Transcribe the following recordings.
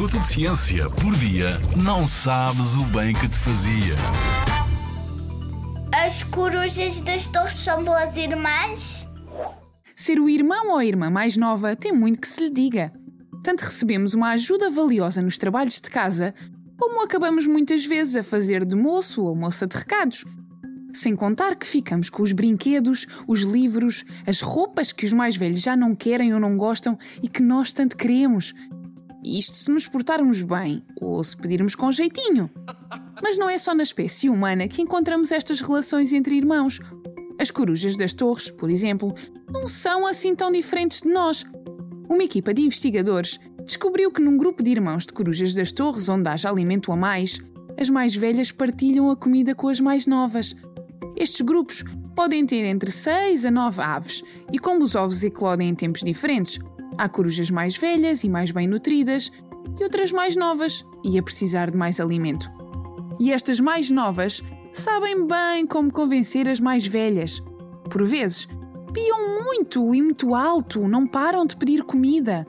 minuto de ciência por dia, não sabes o bem que te fazia. As corujas das torres são boas irmãs? Ser o irmão ou a irmã mais nova tem muito que se lhe diga. Tanto recebemos uma ajuda valiosa nos trabalhos de casa, como acabamos muitas vezes a fazer de moço ou moça de recados. Sem contar que ficamos com os brinquedos, os livros, as roupas que os mais velhos já não querem ou não gostam e que nós tanto queremos. Isto se nos portarmos bem ou se pedirmos com jeitinho. Mas não é só na espécie humana que encontramos estas relações entre irmãos. As corujas das torres, por exemplo, não são assim tão diferentes de nós. Uma equipa de investigadores descobriu que num grupo de irmãos de corujas das torres onde haja alimento a mais, as mais velhas partilham a comida com as mais novas. Estes grupos podem ter entre 6 a 9 aves, e como os ovos eclodem em tempos diferentes, há corujas mais velhas e mais bem nutridas, e outras mais novas e a precisar de mais alimento. E estas mais novas sabem bem como convencer as mais velhas. Por vezes, piam muito e muito alto, não param de pedir comida.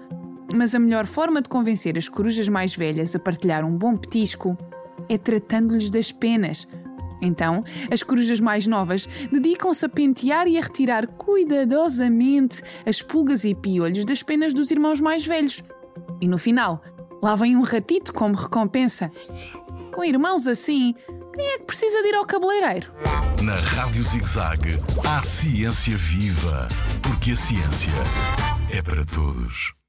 Mas a melhor forma de convencer as corujas mais velhas a partilhar um bom petisco é tratando-lhes das penas. Então, as corujas mais novas dedicam-se a pentear e a retirar cuidadosamente as pulgas e piolhos das penas dos irmãos mais velhos. E no final, lá vem um ratito como recompensa. Com irmãos assim, quem é que precisa de ir ao cabeleireiro? Na Rádio ZigZag, há ciência viva, porque a ciência é para todos.